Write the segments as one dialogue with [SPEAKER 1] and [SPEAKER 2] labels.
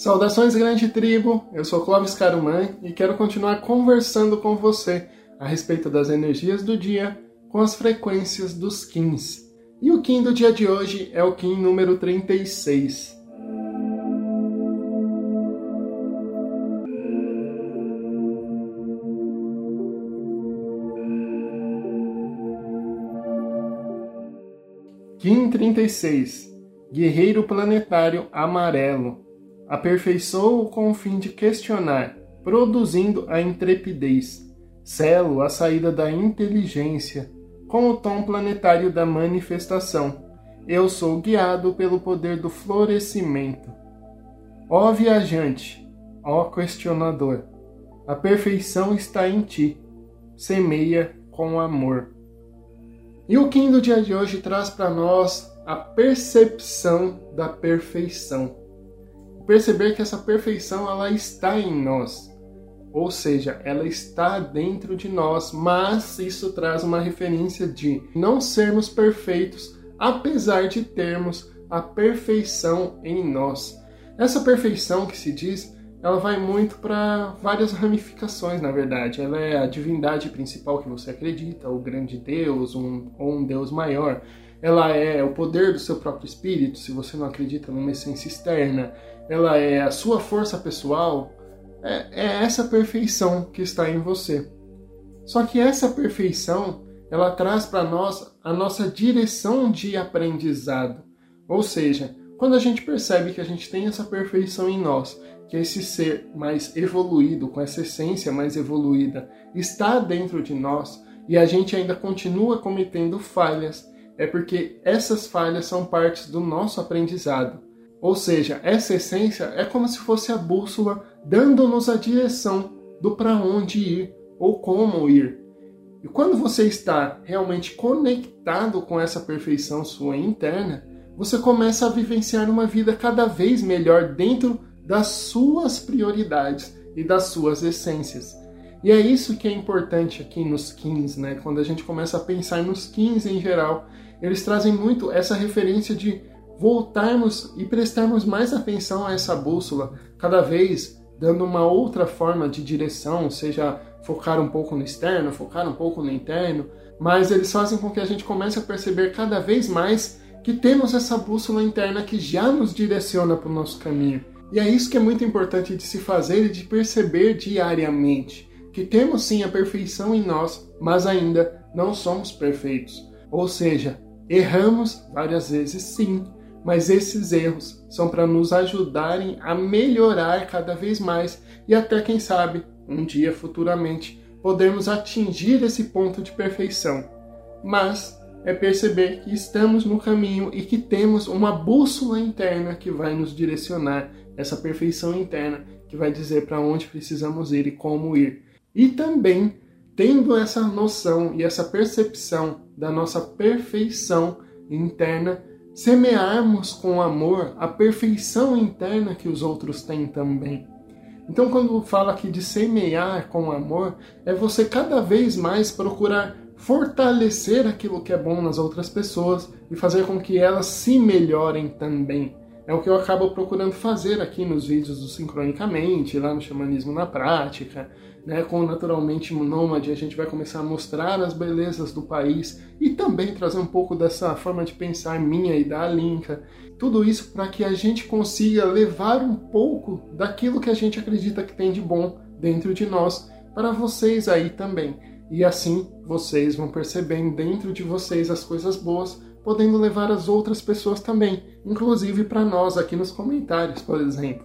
[SPEAKER 1] Saudações, grande tribo! Eu sou Clóvis Caruman e quero continuar conversando com você a respeito das energias do dia com as frequências dos Kins. E o Kim do dia de hoje é o Kim número 36. Kim 36 Guerreiro Planetário Amarelo aperfeiçoou com o fim de questionar, produzindo a intrepidez, selo a saída da inteligência, com o tom planetário da manifestação. Eu sou guiado pelo poder do florescimento. Ó viajante, ó questionador, a perfeição está em ti. Semeia com amor. E o Kim do dia de hoje traz para nós a percepção da perfeição perceber que essa perfeição ela está em nós. Ou seja, ela está dentro de nós, mas isso traz uma referência de não sermos perfeitos, apesar de termos a perfeição em nós. Essa perfeição que se diz, ela vai muito para várias ramificações, na verdade. Ela é a divindade principal que você acredita, o grande Deus, um, ou um Deus maior. Ela é o poder do seu próprio espírito, se você não acredita numa essência externa ela é a sua força pessoal, é, é essa perfeição que está em você. Só que essa perfeição, ela traz para nós a nossa direção de aprendizado. Ou seja, quando a gente percebe que a gente tem essa perfeição em nós, que esse ser mais evoluído, com essa essência mais evoluída, está dentro de nós e a gente ainda continua cometendo falhas, é porque essas falhas são partes do nosso aprendizado. Ou seja, essa essência é como se fosse a bússola dando-nos a direção do para onde ir ou como ir. E quando você está realmente conectado com essa perfeição sua interna, você começa a vivenciar uma vida cada vez melhor dentro das suas prioridades e das suas essências. E é isso que é importante aqui nos 15, né? Quando a gente começa a pensar nos 15 em geral, eles trazem muito essa referência de voltarmos e prestarmos mais atenção a essa bússola, cada vez dando uma outra forma de direção, seja focar um pouco no externo, focar um pouco no interno, mas eles fazem com que a gente comece a perceber cada vez mais que temos essa bússola interna que já nos direciona para o nosso caminho. E é isso que é muito importante de se fazer e de perceber diariamente, que temos sim a perfeição em nós, mas ainda não somos perfeitos. Ou seja, erramos várias vezes sim, mas esses erros são para nos ajudarem a melhorar cada vez mais e até, quem sabe, um dia futuramente podermos atingir esse ponto de perfeição. Mas é perceber que estamos no caminho e que temos uma bússola interna que vai nos direcionar, essa perfeição interna que vai dizer para onde precisamos ir e como ir. E também, tendo essa noção e essa percepção da nossa perfeição interna, semearmos com amor a perfeição interna que os outros têm também. Então, quando fala aqui de semear com amor, é você cada vez mais procurar fortalecer aquilo que é bom nas outras pessoas e fazer com que elas se melhorem também. É o que eu acabo procurando fazer aqui nos vídeos do Sincronicamente, lá no Xamanismo na Prática, né, com Naturalmente Nômade, a gente vai começar a mostrar as belezas do país e também trazer um pouco dessa forma de pensar minha e da Alinka. Tudo isso para que a gente consiga levar um pouco daquilo que a gente acredita que tem de bom dentro de nós para vocês aí também. E assim vocês vão percebendo dentro de vocês as coisas boas, podendo levar as outras pessoas também, inclusive para nós aqui nos comentários, por exemplo.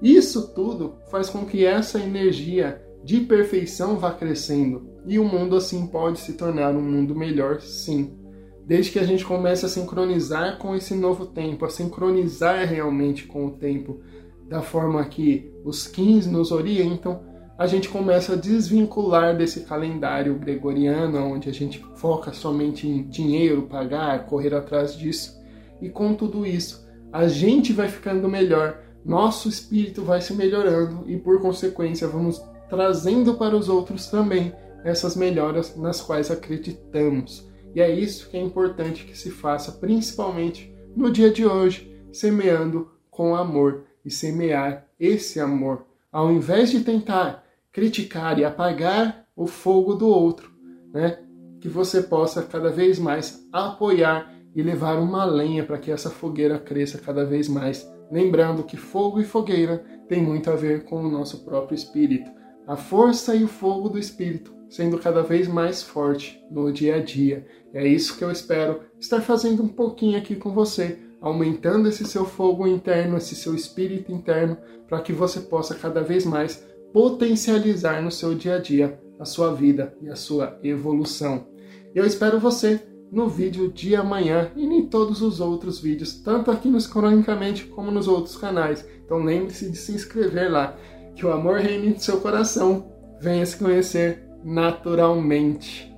[SPEAKER 1] Isso tudo faz com que essa energia de perfeição vá crescendo e o mundo assim pode se tornar um mundo melhor, sim. Desde que a gente comece a sincronizar com esse novo tempo, a sincronizar realmente com o tempo, da forma que os 15 nos orientam, a gente começa a desvincular desse calendário gregoriano, onde a gente foca somente em dinheiro, pagar, correr atrás disso. E com tudo isso, a gente vai ficando melhor, nosso espírito vai se melhorando e, por consequência, vamos trazendo para os outros também essas melhoras nas quais acreditamos. E é isso que é importante que se faça, principalmente no dia de hoje, semeando com amor e semear esse amor, ao invés de tentar criticar e apagar o fogo do outro, né? Que você possa cada vez mais apoiar e levar uma lenha para que essa fogueira cresça cada vez mais. Lembrando que fogo e fogueira tem muito a ver com o nosso próprio espírito. A força e o fogo do espírito sendo cada vez mais forte no dia a dia. É isso que eu espero estar fazendo um pouquinho aqui com você, aumentando esse seu fogo interno, esse seu espírito interno, para que você possa cada vez mais potencializar no seu dia a dia a sua vida e a sua evolução. Eu espero você no vídeo de amanhã e em todos os outros vídeos, tanto aqui nos Cronicamente como nos outros canais. Então lembre-se de se inscrever lá, que o amor reine em seu coração. Venha se conhecer naturalmente.